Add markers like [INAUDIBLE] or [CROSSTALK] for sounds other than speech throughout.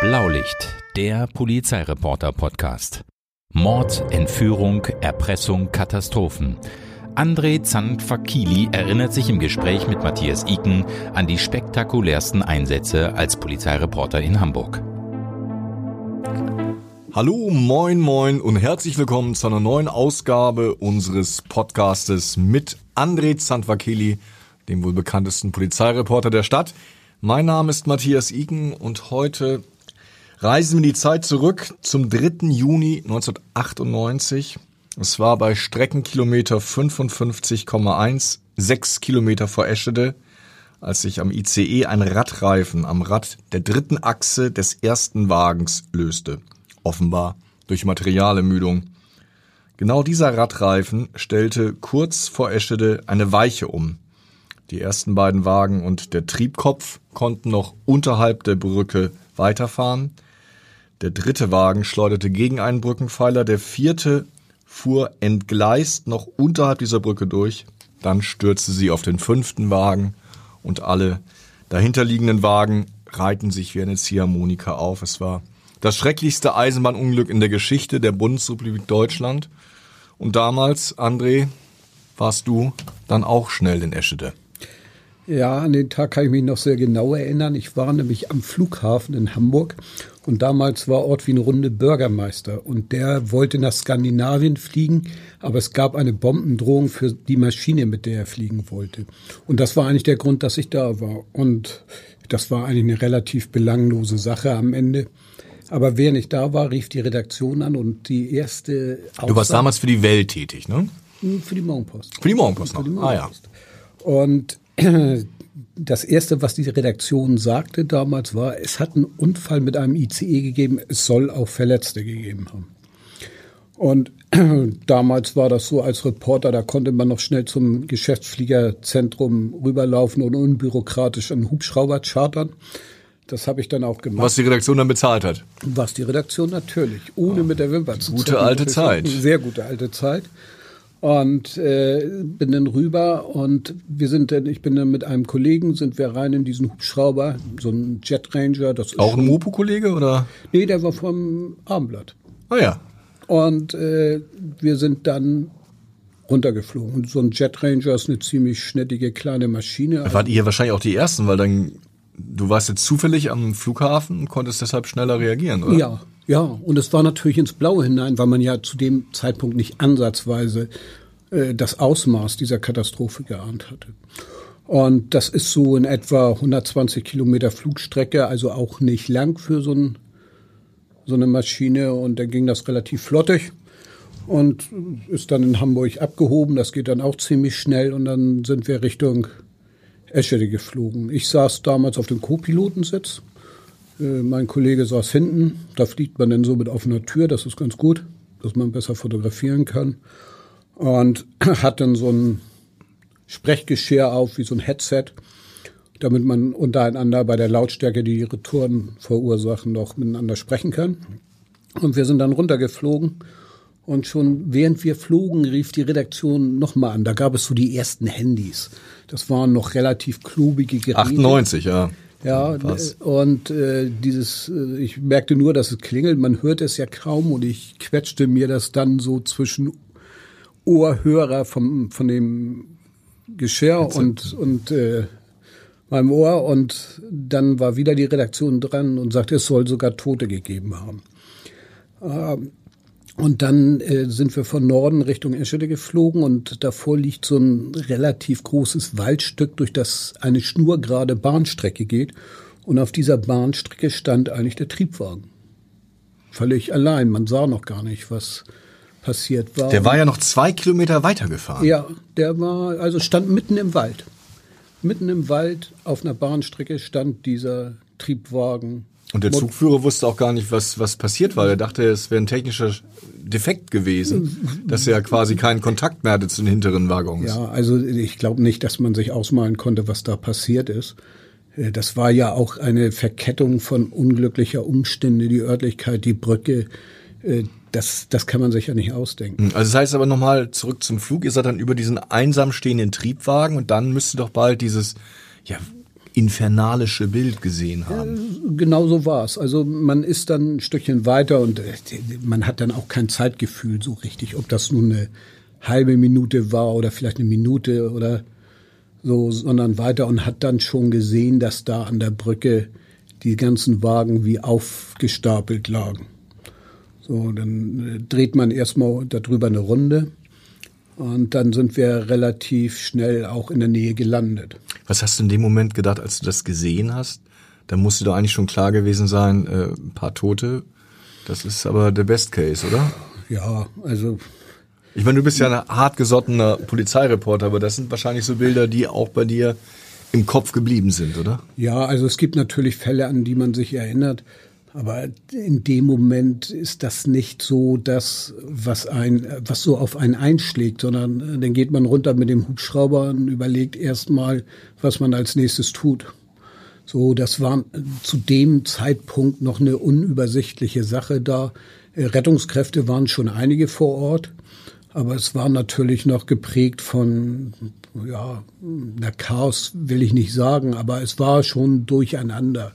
Blaulicht, der Polizeireporter-Podcast. Mord, Entführung, Erpressung, Katastrophen. André Zandfakili erinnert sich im Gespräch mit Matthias Iken an die spektakulärsten Einsätze als Polizeireporter in Hamburg. Hallo, moin, moin und herzlich willkommen zu einer neuen Ausgabe unseres Podcastes mit André Zandvakeli, dem wohl bekanntesten Polizeireporter der Stadt. Mein Name ist Matthias Iken und heute reisen wir die Zeit zurück zum 3. Juni 1998. Es war bei Streckenkilometer 55,1, sechs Kilometer vor Eschede, als sich am ICE ein Radreifen am Rad der dritten Achse des ersten Wagens löste. Offenbar durch Materialermüdung. Genau dieser Radreifen stellte kurz vor Eschede eine Weiche um. Die ersten beiden Wagen und der Triebkopf konnten noch unterhalb der Brücke weiterfahren. Der dritte Wagen schleuderte gegen einen Brückenpfeiler, der vierte fuhr entgleist noch unterhalb dieser Brücke durch. Dann stürzte sie auf den fünften Wagen und alle dahinterliegenden Wagen reihten sich wie eine Ziehharmonika auf. Es war das schrecklichste Eisenbahnunglück in der Geschichte der Bundesrepublik Deutschland. Und damals, André, warst du dann auch schnell in Eschede. Ja, an den Tag kann ich mich noch sehr genau erinnern. Ich war nämlich am Flughafen in Hamburg und damals war Ort wie eine Runde Bürgermeister und der wollte nach Skandinavien fliegen, aber es gab eine Bombendrohung für die Maschine, mit der er fliegen wollte. Und das war eigentlich der Grund, dass ich da war. Und das war eigentlich eine relativ belanglose Sache am Ende. Aber während ich da war, rief die Redaktion an und die erste Aussage, Du warst damals für die Welt tätig, ne? Für die Morgenpost. Für die Morgenpost noch. Die Morgenpost. Ah ja. Und [CLEARS THROAT] das erste, was die Redaktion sagte damals war, es hat einen Unfall mit einem ICE gegeben, es soll auch Verletzte gegeben haben. Und [CLEARS THROAT] damals war das so als Reporter, da konnte man noch schnell zum Geschäftsfliegerzentrum rüberlaufen und unbürokratisch einen Hubschrauber chartern. Das habe ich dann auch gemacht. Was die Redaktion dann bezahlt hat? Was die Redaktion natürlich, ohne oh, mit der Wimper zu Gute alte Zeit. Sehr gute alte Zeit und äh, bin dann rüber und wir sind dann, ich bin dann mit einem Kollegen, sind wir rein in diesen Hubschrauber, so ein Jet Ranger. Das Auch ein Mopo-Kollege oder? Nee, der war vom Abendblatt. Ah ja. Und äh, wir sind dann runtergeflogen. Und so ein Jet Ranger ist eine ziemlich schnittige kleine Maschine. Da wart ihr wahrscheinlich auch die Ersten, weil dann du warst jetzt zufällig am Flughafen und konntest deshalb schneller reagieren, oder? Ja, ja, und es war natürlich ins Blaue hinein, weil man ja zu dem Zeitpunkt nicht ansatzweise äh, das Ausmaß dieser Katastrophe geahnt hatte. Und das ist so in etwa 120 Kilometer Flugstrecke, also auch nicht lang für so, ein, so eine Maschine. Und dann ging das relativ flottig und ist dann in Hamburg abgehoben. Das geht dann auch ziemlich schnell und dann sind wir Richtung Eschede geflogen. Ich saß damals auf dem Co-Pilotensitz mein Kollege saß hinten, da fliegt man dann so mit offener Tür, das ist ganz gut, dass man besser fotografieren kann. Und [CLEARS THROAT] hat dann so ein Sprechgeschirr auf, wie so ein Headset, damit man untereinander bei der Lautstärke, die die Retouren verursachen, noch miteinander sprechen kann. Und wir sind dann runtergeflogen. Und schon während wir flogen, rief die Redaktion nochmal an. Da gab es so die ersten Handys. Das waren noch relativ klubige Geräte. 98, ja. Ja, Was? und äh, dieses, äh, ich merkte nur, dass es klingelt, man hört es ja kaum und ich quetschte mir das dann so zwischen Ohrhörer vom, von dem Geschirr und, und äh, meinem Ohr und dann war wieder die Redaktion dran und sagte, es soll sogar Tote gegeben haben. Ähm, und dann äh, sind wir von Norden Richtung Eschede geflogen und davor liegt so ein relativ großes Waldstück, durch das eine schnurgerade Bahnstrecke geht. Und auf dieser Bahnstrecke stand eigentlich der Triebwagen. Völlig allein. Man sah noch gar nicht, was passiert war. Der war ja noch zwei Kilometer weitergefahren. Ja, der war, also stand mitten im Wald. Mitten im Wald auf einer Bahnstrecke stand dieser Triebwagen und der Zugführer wusste auch gar nicht, was, was passiert war. Er dachte, es wäre ein technischer Defekt gewesen, dass er quasi keinen Kontakt mehr hatte zu den hinteren Waggons. Ja, also ich glaube nicht, dass man sich ausmalen konnte, was da passiert ist. Äh, das war ja auch eine Verkettung von unglücklicher Umstände, die Örtlichkeit, die Brücke. Äh, das, das kann man sich ja nicht ausdenken. Hm, also das heißt aber nochmal zurück zum Flug. Ihr seid dann über diesen einsam stehenden Triebwagen und dann müsste doch bald dieses, ja, infernalische Bild gesehen haben. Genau so war es. Also man ist dann ein Stückchen weiter und äh, man hat dann auch kein Zeitgefühl so richtig, ob das nun eine halbe Minute war oder vielleicht eine Minute oder so, sondern weiter und hat dann schon gesehen, dass da an der Brücke die ganzen Wagen wie aufgestapelt lagen. So, dann äh, dreht man erstmal darüber eine Runde und dann sind wir relativ schnell auch in der Nähe gelandet. Was hast du in dem Moment gedacht, als du das gesehen hast? Da musste doch eigentlich schon klar gewesen sein, äh, ein paar Tote. Das ist aber der Best Case, oder? Ja, also. Ich meine, du bist ja ein hartgesottener Polizeireporter, aber das sind wahrscheinlich so Bilder, die auch bei dir im Kopf geblieben sind, oder? Ja, also es gibt natürlich Fälle, an die man sich erinnert. Aber in dem Moment ist das nicht so das, was ein, was so auf einen einschlägt, sondern äh, dann geht man runter mit dem Hubschrauber und überlegt erstmal, was man als nächstes tut. So, das war zu dem Zeitpunkt noch eine unübersichtliche Sache da. Äh, Rettungskräfte waren schon einige vor Ort, aber es war natürlich noch geprägt von, ja, na Chaos will ich nicht sagen, aber es war schon durcheinander.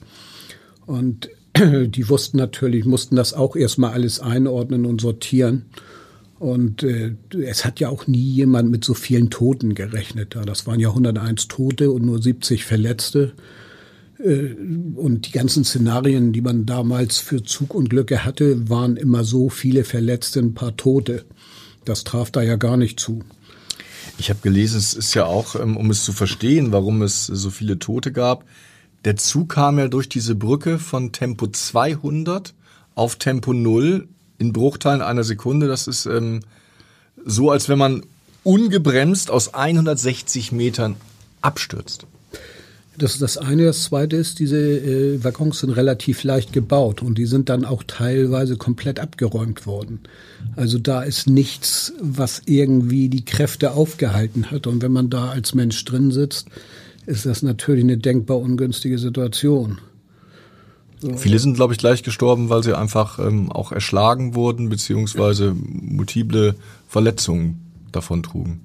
Und die wussten natürlich, mussten das auch erstmal alles einordnen und sortieren. Und äh, es hat ja auch nie jemand mit so vielen Toten gerechnet. Das waren ja 101 Tote und nur 70 Verletzte. Äh, und die ganzen Szenarien, die man damals für Zugunglücke hatte, waren immer so viele Verletzte, ein paar Tote. Das traf da ja gar nicht zu. Ich habe gelesen, es ist ja auch, ähm, um es zu verstehen, warum es so viele Tote gab, der Zug kam ja durch diese Brücke von Tempo 200 auf Tempo 0 in Bruchteilen einer Sekunde. Das ist ähm, so, als wenn man ungebremst aus 160 Metern abstürzt. Das ist das eine. Das zweite ist, diese äh, Waggons sind relativ leicht gebaut und die sind dann auch teilweise komplett abgeräumt worden. Also da ist nichts, was irgendwie die Kräfte aufgehalten hat. Und wenn man da als Mensch drin sitzt, ist das natürlich eine denkbar ungünstige Situation. So. Viele sind, glaube ich, gleich gestorben, weil sie einfach ähm, auch erschlagen wurden, beziehungsweise multiple Verletzungen davon trugen.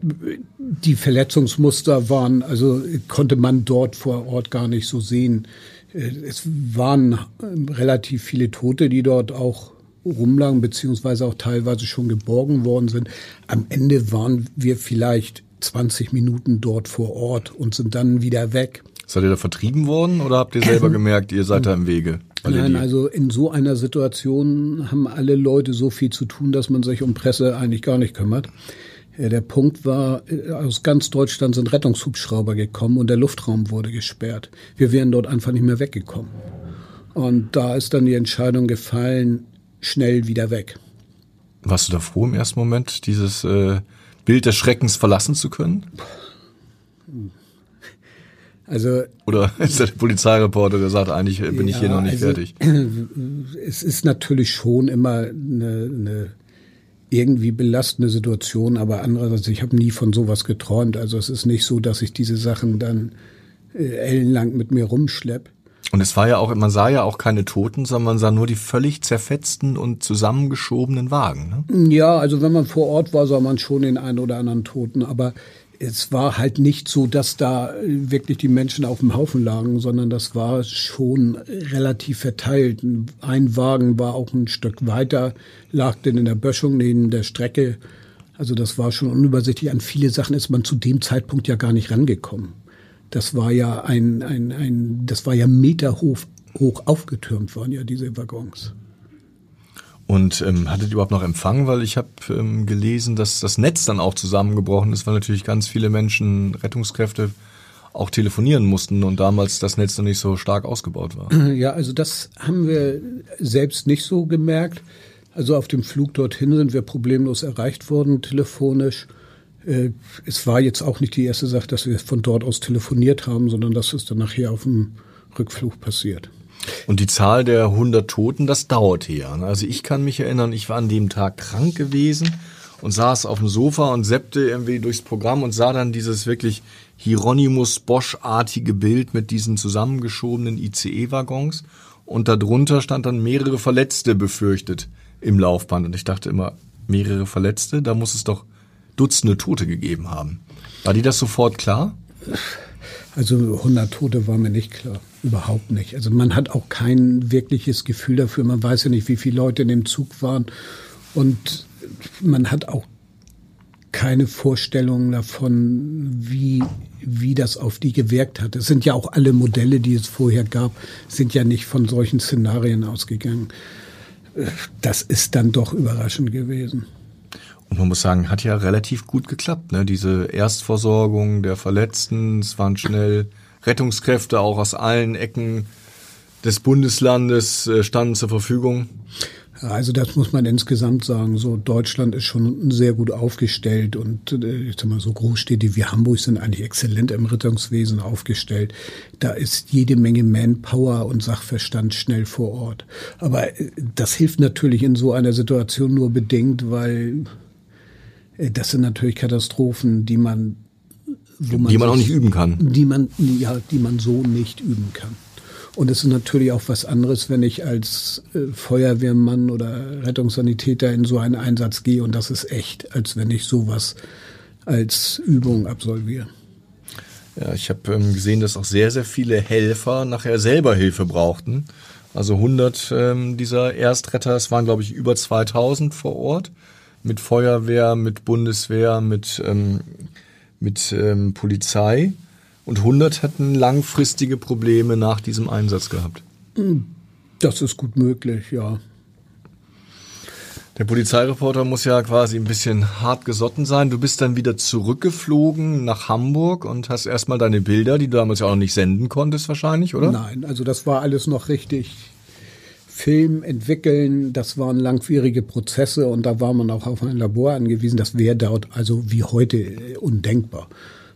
Die Verletzungsmuster waren, also konnte man dort vor Ort gar nicht so sehen. Äh, es waren ähm, relativ viele Tote, die dort auch rumlagen, beziehungsweise auch teilweise schon geborgen worden sind. Am Ende waren wir vielleicht 20 Minuten dort vor Ort und sind dann wieder weg. Seid ihr da vertrieben worden oder habt ihr selber [CLEARS THROAT] gemerkt, ihr seid da im Wege? Nein, also in so einer Situation haben alle Leute so viel zu tun, dass man sich um Presse eigentlich gar nicht kümmert. Der Punkt war, aus ganz Deutschland sind Rettungshubschrauber gekommen und der Luftraum wurde gesperrt. Wir wären dort einfach nicht mehr weggekommen. Und da ist dann die Entscheidung gefallen, schnell wieder weg. Warst du da froh im ersten Moment, dieses äh, Bild des Schreckens verlassen zu können? Also oder [LAUGHS] ist der Polizeireporter, der sagt, eigentlich bin ja, ich hier noch nicht also, fertig? [CLEARS THROAT] Es ist natürlich schon immer eine, eine irgendwie belastende Situation, aber andererseits, ich habe nie von sowas geträumt. Also es ist nicht so, dass ich diese Sachen dann äh, ellenlang mit mir rumschlepp. Und es war ja auch, man sah ja auch keine Toten, sondern man sah nur die völlig zerfetzten und zusammengeschobenen Wagen. Ne? Ja, also wenn man vor Ort war, sah man schon den einen oder anderen Toten, aber es war halt nicht so, dass da wirklich die Menschen auf dem Haufen lagen, sondern das war schon relativ verteilt. Ein Wagen war auch ein Stück weiter, lag denn in der Böschung neben der Strecke. Also das war schon unübersichtlich. An viele Sachen ist man zu dem Zeitpunkt ja gar nicht rangekommen. Das war ja ein, ein, ein das war ja meterhoch hoch aufgetürmt waren ja diese Waggons. Und ähm, hattet ihr überhaupt noch Empfang? Weil ich habe ähm, gelesen, dass das Netz dann auch zusammengebrochen ist, weil natürlich ganz viele Menschen, Rettungskräfte auch telefonieren mussten und damals das Netz noch nicht so stark ausgebaut war. [CLEARS THROAT] Ja, also das haben wir selbst nicht so gemerkt. Also auf dem Flug dorthin sind wir problemlos erreicht worden, telefonisch. Äh, es war jetzt auch nicht die erste Sache, dass wir von dort aus telefoniert haben, sondern das ist dann nachher auf dem Rückflug passiert. Und die Zahl der 100 Toten, das dauerte ja. Ne? Also ich kann mich erinnern, ich war an dem Tag krank gewesen und saß auf dem Sofa und seppte irgendwie durchs Programm und sah dann dieses wirklich Hieronymus Bosch-artige Bild mit diesen zusammengeschobenen ICE-Waggons und darunter stand dann mehrere Verletzte befürchtet im Laufband und ich dachte immer, mehrere Verletzte, da muss es doch Dutzende Tote gegeben haben. War dir das sofort klar? Also 100 Tote war mir nicht klar. Überhaupt nicht. Also man hat auch kein wirkliches Gefühl dafür. Man weiß ja nicht, wie viele Leute in dem Zug waren. Und man hat auch keine Vorstellung davon, wie, wie das auf die gewirkt hat. Es sind ja auch alle Modelle, die es vorher gab, sind ja nicht von solchen Szenarien ausgegangen. Das ist dann doch überraschend gewesen. Und man muss sagen, hat ja relativ gut geklappt. Ne? Diese Erstversorgung der Verletzten, es waren schnell Rettungskräfte auch aus allen Ecken des Bundeslandes äh, standen zur Verfügung. Also das muss man insgesamt sagen. So Deutschland ist schon sehr gut aufgestellt und äh, ich sag mal so Großstädte wie Hamburg sind eigentlich exzellent im Rettungswesen aufgestellt. Da ist jede Menge Manpower und Sachverstand schnell vor Ort. Aber äh, das hilft natürlich in so einer Situation nur bedingt, weil das sind natürlich Katastrophen, die man, wo man, die man auch nicht üben kann. Die man, ja, die man so nicht üben kann. Und es ist natürlich auch was anderes, wenn ich als äh, Feuerwehrmann oder Rettungssanitäter in so einen Einsatz gehe und das ist echt, als wenn ich sowas als Übung absolviere. Ja, ich habe ähm, gesehen, dass auch sehr, sehr viele Helfer nachher selber Hilfe brauchten. Also 100 ähm, dieser Erstretter, es waren glaube ich über 2000 vor Ort mit Feuerwehr, mit Bundeswehr, mit, ähm, mit ähm, Polizei. Und 100 hatten langfristige Probleme nach diesem Einsatz gehabt. Das ist gut möglich, ja. Der Polizeireporter muss ja quasi ein bisschen hart gesotten sein. Du bist dann wieder zurückgeflogen nach Hamburg und hast erstmal deine Bilder, die du damals ja auch noch nicht senden konntest wahrscheinlich, oder? Nein, also das war alles noch richtig Film entwickeln, das waren langwierige Prozesse und da war man auch auf ein Labor angewiesen. Das wäre dort also wie heute äh, undenkbar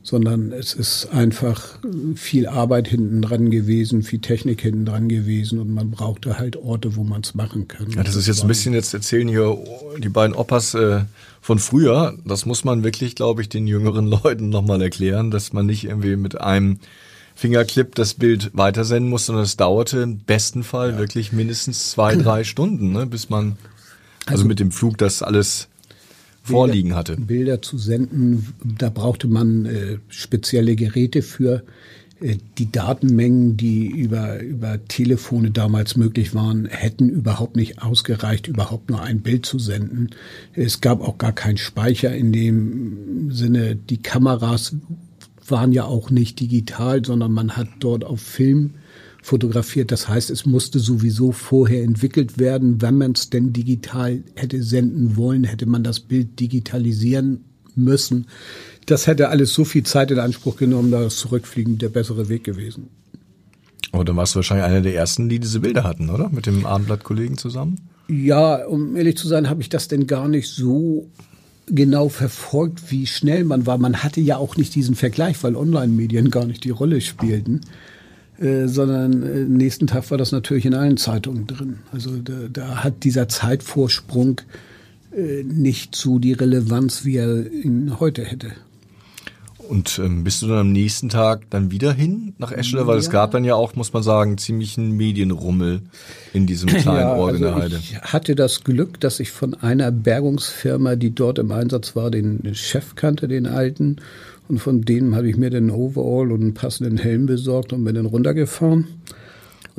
sondern es ist einfach viel Arbeit hinten dran gewesen, viel Technik hinten dran gewesen und man brauchte halt Orte, wo man es machen kann. Ja, das ist jetzt ein bisschen, jetzt erzählen hier die beiden Opas äh, von früher. Das muss man wirklich, glaube ich, den jüngeren [LAUGHS] Leuten nochmal erklären, dass man nicht irgendwie mit einem Fingerclip das Bild weitersenden muss, sondern es dauerte im besten Fall ja. wirklich mindestens zwei, [CLEARS THROAT] drei Stunden, ne, bis man also, also mit dem Flug das alles vorliegen hatte. Bilder zu senden, da brauchte man äh, spezielle Geräte für. Äh, die Datenmengen, die über, über Telefone damals möglich waren, hätten überhaupt nicht ausgereicht, überhaupt nur ein Bild zu senden. Es gab auch gar keinen Speicher in dem Sinne. Die Kameras waren ja auch nicht digital, sondern man hat dort auf Film fotografiert. Das heißt, es musste sowieso vorher entwickelt werden. Wenn man es denn digital hätte senden wollen, hätte man das Bild digitalisieren müssen. Das hätte alles so viel Zeit in Anspruch genommen, da ist Zurückfliegen der bessere Weg gewesen. Aber dann warst du wahrscheinlich einer der ersten, die diese Bilder hatten, oder? Mit dem Abendblatt-Kollegen zusammen? Ja, um ehrlich zu sein, habe ich das denn gar nicht so genau verfolgt, wie schnell man war. Man hatte ja auch nicht diesen Vergleich, weil Online-Medien gar nicht die Rolle spielten. Äh, sondern äh, nächsten Tag war das natürlich in allen Zeitungen drin. Also da, da hat dieser Zeitvorsprung äh, nicht so die Relevanz, wie er ihn heute hätte. Und ähm, bist du dann am nächsten Tag dann wieder hin nach Eschede? Weil ja. es gab dann ja auch, muss man sagen, ziemlich einen Medienrummel in diesem kleinen ja, Ort in der also Heide. Ich hatte das Glück, dass ich von einer Bergungsfirma, die dort im Einsatz war, den Chef kannte, den alten. Und von denen habe ich mir den Overall und einen passenden Helm besorgt und bin dann runtergefahren.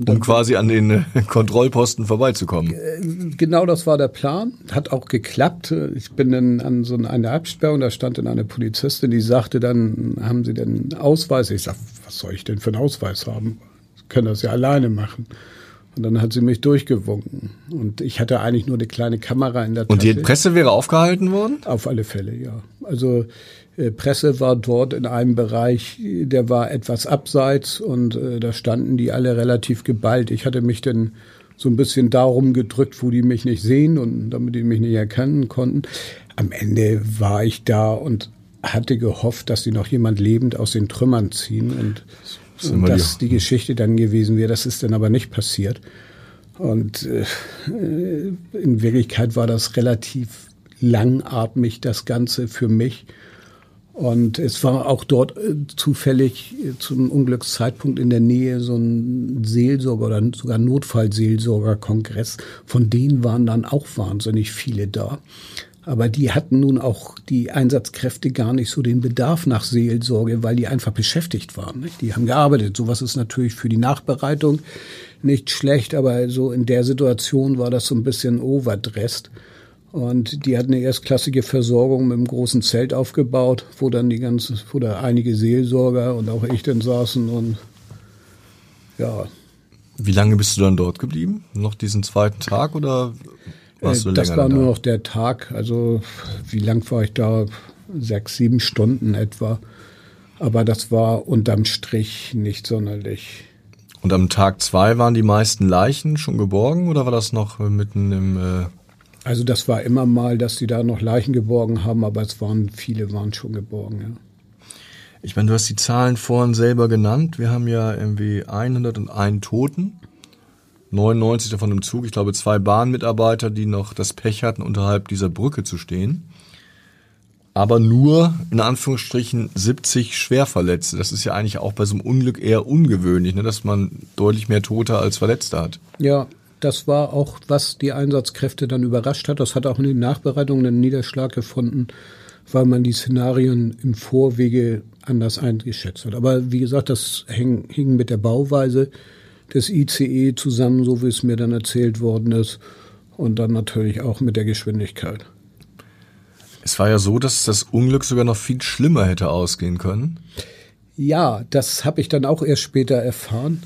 Um quasi an den äh, Kontrollposten vorbeizukommen. Äh, genau das war der Plan. Hat auch geklappt. Ich bin dann an so eine Absperrung, da stand dann eine Polizistin, die sagte dann, haben Sie denn Ausweis? Ich sag, was soll ich denn für einen Ausweis haben? Ich kann das ja alleine machen. Und dann hat sie mich durchgewunken. Und ich hatte eigentlich nur eine kleine Kamera in der Tasche. Und die Presse wäre aufgehalten worden? Auf alle Fälle, ja. Also Presse war dort in einem Bereich, der war etwas abseits und äh, da standen die alle relativ geballt. Ich hatte mich dann so ein bisschen darum gedrückt, wo die mich nicht sehen und damit die mich nicht erkennen konnten. Am Ende war ich da und hatte gehofft, dass sie noch jemand lebend aus den Trümmern ziehen und, und dass die Geschichte dann gewesen wäre. Das ist dann aber nicht passiert. Und äh, in Wirklichkeit war das relativ langatmig, das Ganze für mich. Und es war auch dort äh, zufällig äh, zum Unglückszeitpunkt in der Nähe so ein Seelsorger oder sogar Notfallseelsorgerkongress. Von denen waren dann auch wahnsinnig viele da. Aber die hatten nun auch die Einsatzkräfte gar nicht so den Bedarf nach Seelsorge, weil die einfach beschäftigt waren. Die haben gearbeitet. Sowas ist natürlich für die Nachbereitung nicht schlecht, aber so in der Situation war das so ein bisschen overdressed. Und die hatten eine erstklassige Versorgung mit einem großen Zelt aufgebaut, wo dann die ganzen, wo da einige Seelsorger und auch ich dann saßen und ja. Wie lange bist du dann dort geblieben? Noch diesen zweiten Tag oder warst du äh, länger Das war da? nur noch der Tag. Also wie lang war ich da? Sechs, sieben Stunden etwa. Aber das war unterm Strich nicht sonderlich. Und am Tag zwei waren die meisten Leichen schon geborgen oder war das noch mitten im äh Also das war immer mal, dass die da noch Leichen geborgen haben, aber es waren viele waren schon geborgen. Ja. Ich meine, du hast die Zahlen vorhin selber genannt. Wir haben ja irgendwie 101 Toten, 99 davon im Zug. Ich glaube, zwei Bahnmitarbeiter, die noch das Pech hatten, unterhalb dieser Brücke zu stehen. Aber nur, in Anführungsstrichen, 70 Schwerverletzte. Das ist ja eigentlich auch bei so einem Unglück eher ungewöhnlich, ne, dass man deutlich mehr Tote als Verletzte hat. Ja, das war auch, was die Einsatzkräfte dann überrascht hat. Das hat auch in den Nachbereitungen einen Niederschlag gefunden, weil man die Szenarien im Vorwege anders eingeschätzt hat. Aber wie gesagt, das hing, hing mit der Bauweise des ICE zusammen, so wie es mir dann erzählt worden ist. Und dann natürlich auch mit der Geschwindigkeit. Es war ja so, dass das Unglück sogar noch viel schlimmer hätte ausgehen können. Ja, das habe ich dann auch erst später erfahren.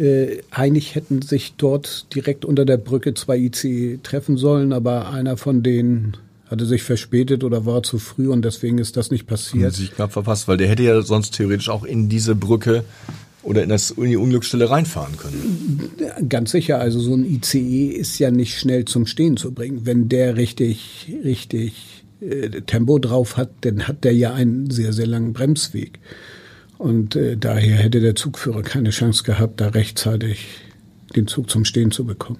Äh, eigentlich hätten sich dort direkt unter der Brücke zwei ICE treffen sollen, aber einer von denen hatte sich verspätet oder war zu früh und deswegen ist das nicht Hat passiert. sich knapp verpasst, weil der hätte ja sonst theoretisch auch in diese Brücke oder in, das, in die Unglücksstelle reinfahren können. Ganz sicher, also so ein ICE ist ja nicht schnell zum Stehen zu bringen. Wenn der richtig, richtig äh, Tempo drauf hat, dann hat der ja einen sehr, sehr langen Bremsweg. Und äh, daher hätte der Zugführer keine Chance gehabt, da rechtzeitig den Zug zum Stehen zu bekommen.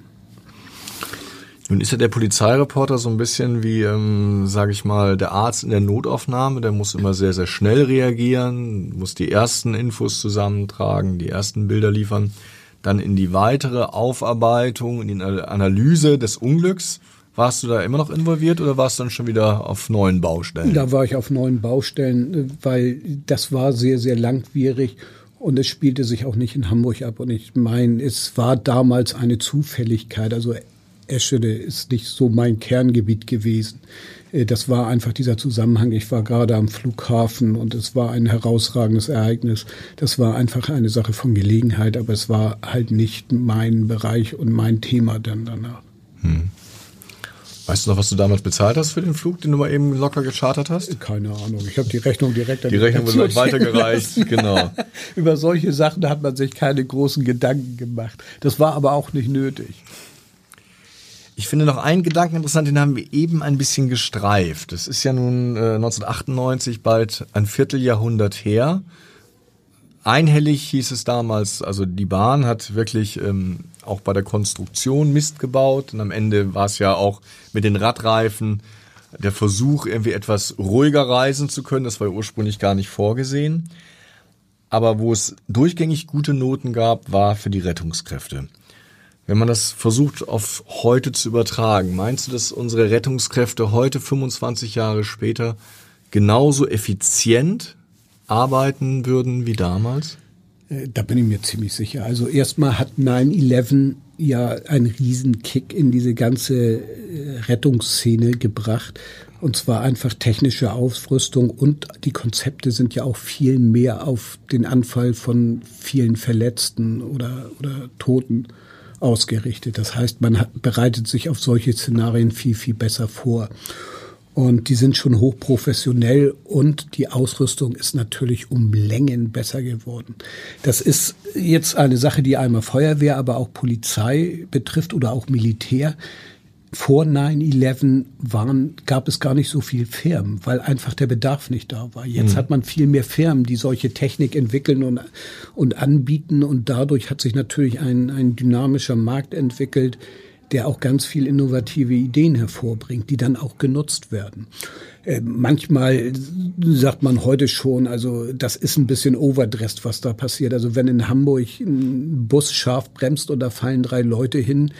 Nun ist ja der Polizeireporter so ein bisschen wie, ähm, sage ich mal, der Arzt in der Notaufnahme. Der muss immer sehr, sehr schnell reagieren, muss die ersten Infos zusammentragen, die ersten Bilder liefern, dann in die weitere Aufarbeitung, in die Analyse des Unglücks. Warst du da immer noch involviert oder warst du dann schon wieder auf neuen Baustellen? Da war ich auf neuen Baustellen, weil das war sehr, sehr langwierig und es spielte sich auch nicht in Hamburg ab. Und ich meine, es war damals eine Zufälligkeit. Also Eschede ist nicht so mein Kerngebiet gewesen. Äh, Das war einfach dieser Zusammenhang. Ich war gerade am Flughafen und es war ein herausragendes Ereignis. Das war einfach eine Sache von Gelegenheit, aber es war halt nicht mein Bereich und mein Thema dann danach. Weißt du noch, was du damals bezahlt hast für den Flug, den du mal eben locker gechartert hast? Keine Ahnung. Ich habe die Rechnung direkt an Die Rechnung wurde Station weitergereicht, [LAUGHS] genau. [LAUGHS] Über solche Sachen hat man sich keine großen Gedanken gemacht. Das war aber auch nicht nötig. Ich finde noch einen Gedanken interessant, den haben wir eben ein bisschen gestreift. Das ist ja nun äh, 1998 bald ein Vierteljahrhundert her. Einhellig hieß es damals, also die Bahn hat wirklich ähm, auch bei der Konstruktion Mist gebaut und am Ende war es ja auch mit den Radreifen der Versuch, irgendwie etwas ruhiger reisen zu können. Das war ja ursprünglich gar nicht vorgesehen. Aber wo es durchgängig gute Noten gab, war für die Rettungskräfte. Wenn man das versucht auf heute zu übertragen, meinst du, dass unsere Rettungskräfte heute 25 Jahre später genauso effizient arbeiten würden wie damals? Äh, Da bin ich mir ziemlich sicher. Also erstmal hat 9-11 ja einen Riesenkick in diese ganze äh, Rettungsszene gebracht. Und zwar einfach technische Aufrüstung und die Konzepte sind ja auch viel mehr auf den Anfall von vielen Verletzten oder, oder Toten ausgerichtet. Das heißt, man bereitet sich auf solche Szenarien viel, viel besser vor. Und die sind schon hochprofessionell und die Ausrüstung ist natürlich um Längen besser geworden. Das ist jetzt eine Sache, die einmal Feuerwehr, aber auch Polizei betrifft oder auch Militär. Vor 9-11 waren, gab es gar nicht so viel Firmen, weil einfach der Bedarf nicht da war. Jetzt hat man viel mehr Firmen, die solche Technik entwickeln und, und anbieten und dadurch hat sich natürlich ein, ein dynamischer Markt entwickelt, der auch ganz viel innovative Ideen hervorbringt, die dann auch genutzt werden. Äh, manchmal sagt man heute schon, also das ist ein bisschen overdressed, was da passiert. Also wenn in Hamburg ein Bus scharf bremst und da fallen drei Leute hin,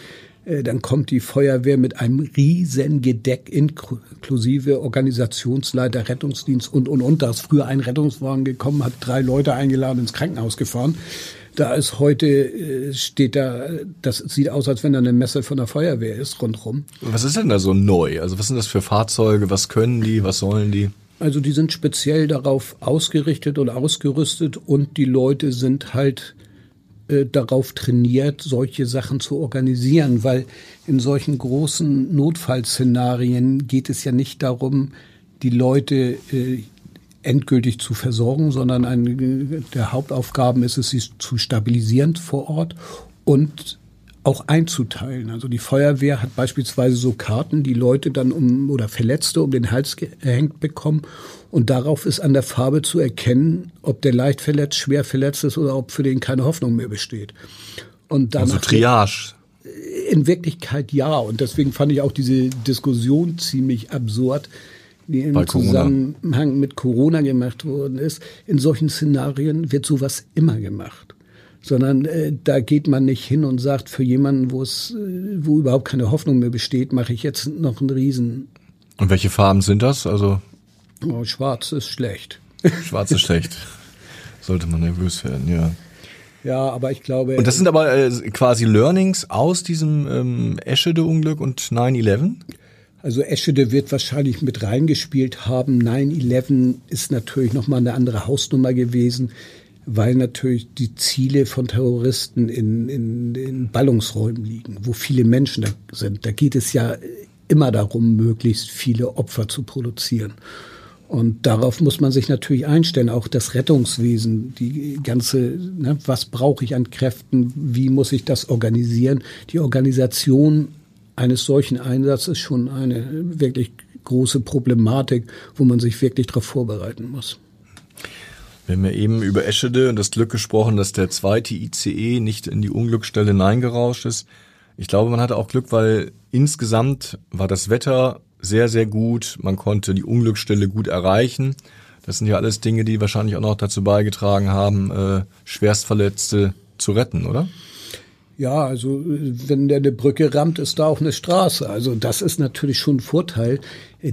Äh, dann kommt die Feuerwehr mit einem riesen Gedeck inklusive Organisationsleiter, Rettungsdienst und, und, und. Da ist früher ein Rettungswagen gekommen, hat drei Leute eingeladen, ins Krankenhaus gefahren. Da ist heute, äh, steht da, das sieht aus, als wenn da eine Messe von der Feuerwehr ist rundherum. Was ist denn da so neu? Also was sind das für Fahrzeuge? Was können die? Was sollen die? Also die sind speziell darauf ausgerichtet und ausgerüstet und die Leute sind halt äh, darauf trainiert, solche Sachen zu organisieren, weil in solchen großen Notfallszenarien geht es ja nicht darum, die Leute äh, endgültig zu versorgen, sondern eine der Hauptaufgaben ist es, sie zu stabilisieren vor Ort und auch einzuteilen. Also die Feuerwehr hat beispielsweise so Karten, die Leute dann um oder Verletzte um den Hals gehängt bekommen und darauf ist an der Farbe zu erkennen, ob der leicht verletzt, schwer verletzt ist oder ob für den keine Hoffnung mehr besteht. Und also Triage. In Wirklichkeit ja. Und deswegen fand ich auch diese Diskussion ziemlich absurd, die im Zusammenhang mit Corona gemacht worden ist. In solchen Szenarien wird sowas immer gemacht. Sondern äh, da geht man nicht hin und sagt, für jemanden, wo es, äh, wo überhaupt keine Hoffnung mehr besteht, mache ich jetzt noch einen Riesen. Und welche Farben sind das? Also oh, Schwarz ist schlecht. Schwarz ist schlecht. [LAUGHS] Sollte man nervös werden, ja. Ja, aber ich glaube. Und das sind aber äh, quasi Learnings aus diesem ähm, Eschede-Unglück und 9-11? Also Eschede wird wahrscheinlich mit reingespielt haben. 9-11 ist natürlich nochmal eine andere Hausnummer gewesen, weil natürlich die Ziele von Terroristen in, in, in Ballungsräumen liegen, wo viele Menschen da sind. Da geht es ja immer darum, möglichst viele Opfer zu produzieren. Und darauf muss man sich natürlich einstellen, auch das Rettungswesen, die ganze, ne, was brauche ich an Kräften, wie muss ich das organisieren? Die Organisation eines solchen Einsatzes schon eine wirklich große Problematik, wo man sich wirklich darauf vorbereiten muss. Wir haben ja eben über Eschede und das Glück gesprochen, dass der zweite ICE nicht in die Unglücksstelle hineingerauscht ist. Ich glaube, man hatte auch Glück, weil insgesamt war das Wetter sehr, sehr gut. Man konnte die Unglücksstelle gut erreichen. Das sind ja alles Dinge, die wahrscheinlich auch noch dazu beigetragen haben, äh, Schwerstverletzte zu retten, oder? Ja, also wenn der eine Brücke rammt, ist da auch eine Straße. Also das ist natürlich schon ein Vorteil.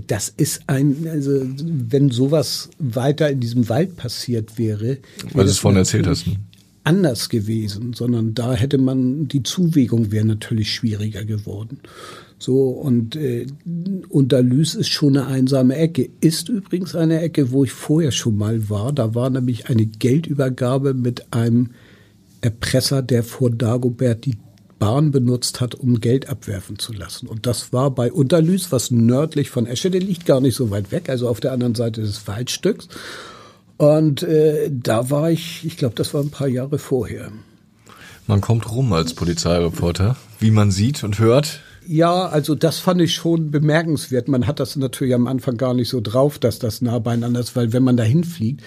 Das ist ein, also wenn sowas weiter in diesem Wald passiert wäre. Weil du es vorhin erzählt hast. Ne? Anders gewesen, sondern da hätte man, die Zuwägung wäre natürlich schwieriger geworden. So, und äh, Unterlüß ist schon eine einsame Ecke. Ist übrigens eine Ecke, wo ich vorher schon mal war. Da war nämlich eine Geldübergabe mit einem Erpresser, der vor Dagobert die Bahn benutzt hat, um Geld abwerfen zu lassen. Und das war bei Unterlüß, was nördlich von Eschede liegt, gar nicht so weit weg, also auf der anderen Seite des Waldstücks. Und äh, da war ich, ich glaube, das war ein paar Jahre vorher. Man kommt rum als Polizeireporter, wie man sieht und hört. Ja, also das fand ich schon bemerkenswert. Man hat das natürlich am Anfang gar nicht so drauf, dass das nah beieinander ist, weil wenn man dahin fliegt,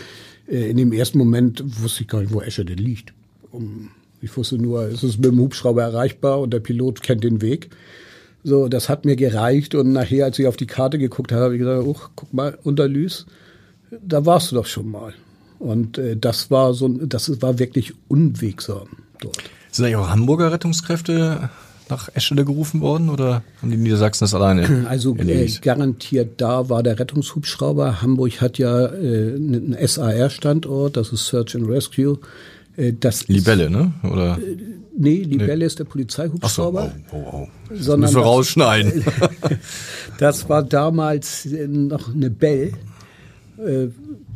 äh, in dem ersten Moment wusste ich gar nicht, wo Eschede liegt um, ich wusste nur, es ist mit dem Hubschrauber erreichbar und der Pilot kennt den Weg. So, das hat mir gereicht und nachher, als ich auf die Karte geguckt habe, habe ich gesagt, oh, guck mal, Unterlüß, da warst du doch schon mal. Und äh, das war so, das war wirklich unwegsam dort. Sind eigentlich auch Hamburger Rettungskräfte nach Eschede gerufen worden oder haben die Niedersachsen das alleine? [CLEARS THROAT] Also äh, garantiert da war der Rettungshubschrauber. Hamburg hat ja äh, einen SAR-Standort, das ist Search and Rescue. Äh, das Libelle, ne? Oder? Äh, nee, Libelle nee. ist der Polizeihubschrauber. So, oh, oh, oh. Das müssen wir rausschneiden. [LAUGHS] das war damals noch eine Bell äh,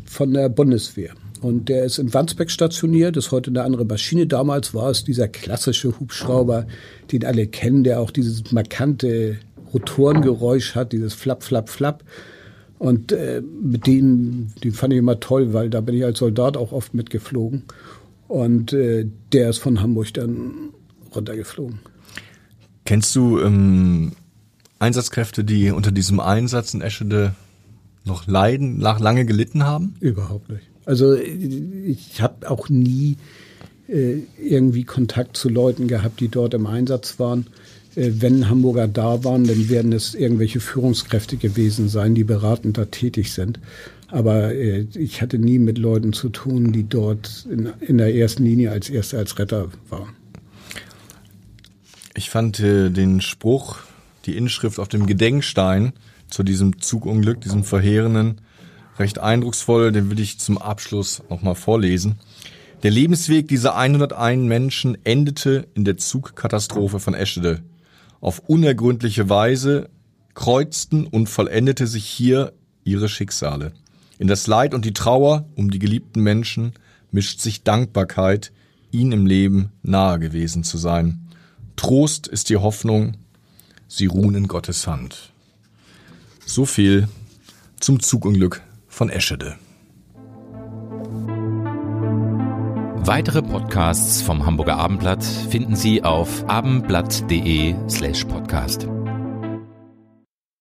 von der Bundeswehr. Und der ist in Wandsbek stationiert, ist heute eine andere Maschine. Damals war es dieser klassische Hubschrauber, den alle kennen, der auch dieses markante Rotorengeräusch hat, dieses Flap, Flap, Flap. Und äh, mit dem, den fand ich immer toll, weil da bin ich als Soldat auch oft mitgeflogen. Und äh, der ist von Hamburg dann runtergeflogen. Kennst du ähm, Einsatzkräfte, die unter diesem Einsatz in Eschede noch leiden, lange gelitten haben? Überhaupt nicht. Also ich habe auch nie äh, irgendwie Kontakt zu Leuten gehabt, die dort im Einsatz waren. Äh, wenn Hamburger da waren, dann werden es irgendwelche Führungskräfte gewesen sein, die beratend da tätig sind. Aber äh, ich hatte nie mit Leuten zu tun, die dort in, in der ersten Linie als Erste als Retter waren. Ich fand äh, den Spruch, die Inschrift auf dem Gedenkstein zu diesem Zugunglück, diesem verheerenden, recht eindrucksvoll. Den will ich zum Abschluss nochmal vorlesen. Der Lebensweg dieser 101 Menschen endete in der Zugkatastrophe von Eschede. Auf unergründliche Weise kreuzten und vollendete sich hier ihre Schicksale. In das Leid und die Trauer um die geliebten Menschen mischt sich Dankbarkeit, ihnen im Leben nahe gewesen zu sein. Trost ist die Hoffnung, sie ruhen in Gottes Hand. So viel zum Zugunglück von Eschede. Weitere Podcasts vom Hamburger Abendblatt finden Sie auf abendblatt.de slash podcast.